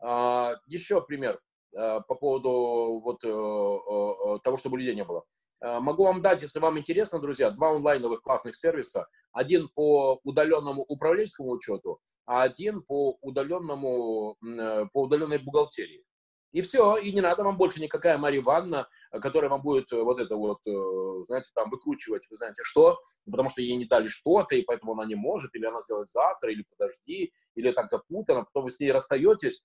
А, еще пример а, по поводу вот, э, того, чтобы людей не было. Могу вам дать, если вам интересно, друзья, два онлайновых классных сервиса. Один по удаленному управленческому учету, а один по удаленному, э, по удаленной бухгалтерии. И все, и не надо вам больше никакая Мария Ивановна, которая вам будет э, вот это вот, знаете, там выкручивать, вы знаете что, потому что ей не дали что-то, и поэтому она не может, или она сделает завтра, или подожди, или так запутано, потом вы с ней расстаетесь,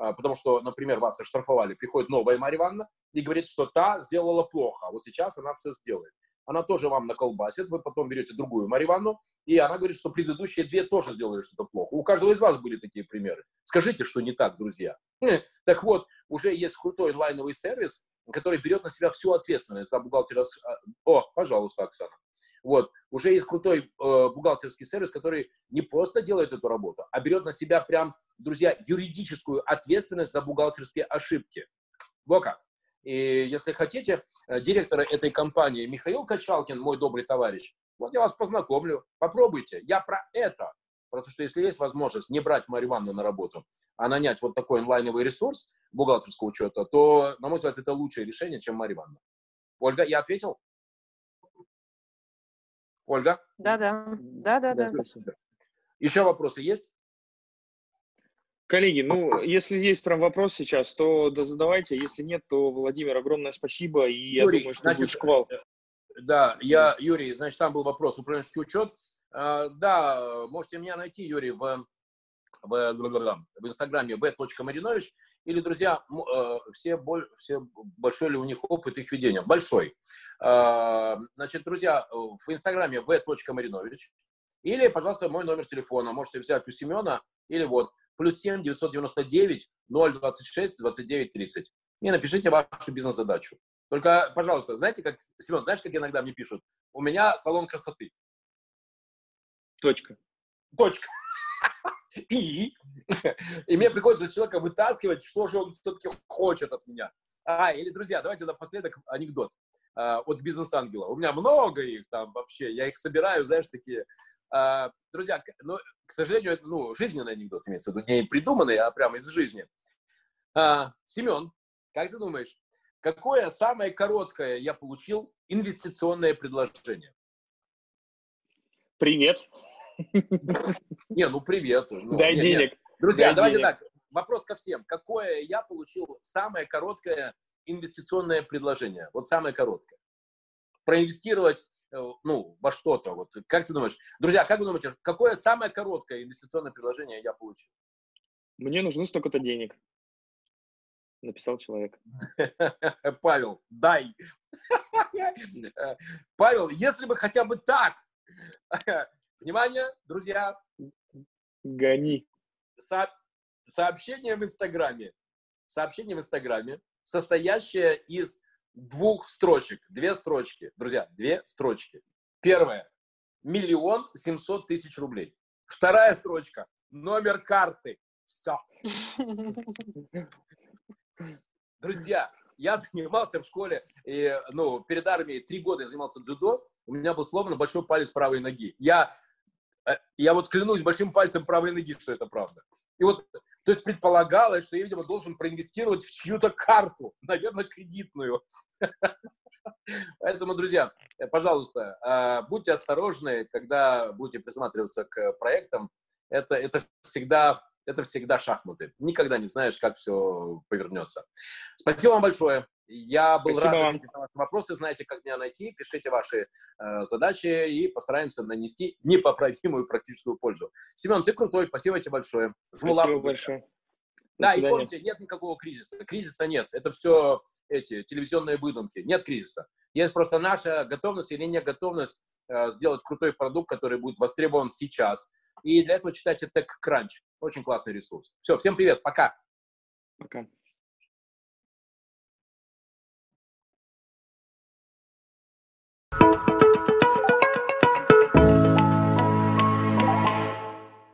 а, потому что, например, вас оштрафовали, приходит новая Марья Ивановна и говорит, что та сделала плохо, а вот сейчас она все сделает. Она тоже вам наколбасит, вы потом берете другую Марью Ивановну, и она говорит, что предыдущие две тоже сделали что-то плохо. У каждого из вас были такие примеры. Скажите, что не так, друзья. Так вот, уже есть крутой онлайновый сервис, который берет на себя всю ответственность за бухгалтера. О, пожалуйста, Оксана. Вот. Уже есть крутой э, бухгалтерский сервис, который не просто делает эту работу, а берет на себя прям, друзья, юридическую ответственность за бухгалтерские ошибки. Вот как. И если хотите, э, директора этой компании Михаил Качалкин, мой добрый товарищ, вот я вас познакомлю, попробуйте. Я про это. Потому что если есть возможность не брать Марию Ивановну на работу, а нанять вот такой онлайновый ресурс бухгалтерского учета, то, на мой взгляд, это лучшее решение, чем Мария Ивановна. Ольга, я ответил? Ольга? Да, да. Да, да, да. Еще вопросы есть? Коллеги, ну, если есть прям вопрос сейчас, то да, задавайте. Если нет, то, Владимир, огромное спасибо. И Юрий, я думаю, что значит, будет шквал. Э, да, я, Юрий, значит, там был вопрос, управленческий учет. А, да, можете меня найти, Юрий, в, в, в Инстаграме v.marinovich. Или, друзья, э, все, все большой ли у них опыт их ведения? Большой. А, значит, друзья, в Инстаграме v.marinovich. Или, пожалуйста, мой номер телефона. Можете взять у Семена. Или вот, плюс 7 999 026 29 30. И напишите вашу бизнес-задачу. Только, пожалуйста, знаете, как, Семен, знаешь, как иногда мне пишут? У меня салон красоты. Точка. Точка. И? И мне приходится с человека вытаскивать, что же он все-таки хочет от меня. А, или, друзья, давайте напоследок анекдот а, от бизнес-ангела. У меня много их там вообще, я их собираю, знаешь, такие. А, друзья, ну, к сожалению, это, ну, жизненный анекдот имеется в виду, не придуманный, а прямо из жизни. А, Семен, как ты думаешь, какое самое короткое я получил инвестиционное предложение? Привет. Не, ну привет. Ну, Дай нет, денег. Нет. Друзья, Дай давайте денег. так. Вопрос ко всем. Какое я получил самое короткое инвестиционное предложение? Вот самое короткое. Проинвестировать, э, ну, во что-то. Вот как ты думаешь? Друзья, как вы думаете, какое самое короткое инвестиционное предложение я получил? Мне нужно столько-то денег. Написал человек. Павел, дай. Павел, если бы хотя бы так, Внимание, друзья. Гони. Со сообщение в Инстаграме. Сообщение в Инстаграме, состоящее из двух строчек. Две строчки. Друзья, две строчки. Первая. Миллион семьсот тысяч рублей. Вторая строчка. Номер карты. Все. Друзья, я занимался в школе, и, ну, перед армией три года я занимался дзюдо, у меня был сломан большой палец правой ноги. Я Э, я вот клянусь большим пальцем правой ноги, что это правда. И вот, то есть предполагалось, что я, видимо, должен проинвестировать в чью-то карту, наверное, кредитную. Поэтому, друзья, э, пожалуйста, э, будьте осторожны, когда будете присматриваться к проектам. Это, это всегда это всегда шахматы. Никогда не знаешь, как все повернется. Спасибо вам большое. Я был Спасибо рад ответить на ваши вопросы. Знаете, как меня найти. Пишите ваши э, задачи и постараемся нанести непоправимую практическую пользу. Семен, ты крутой. Спасибо тебе большое. Жму Спасибо лапу. большое. Да, и помните, нет никакого кризиса. Кризиса нет. Это все эти телевизионные выдумки. Нет кризиса. Есть просто наша готовность или не готовность э, сделать крутой продукт, который будет востребован сейчас. И для этого читайте TechCrunch. Очень классный ресурс. Все, всем привет. Пока. Пока. You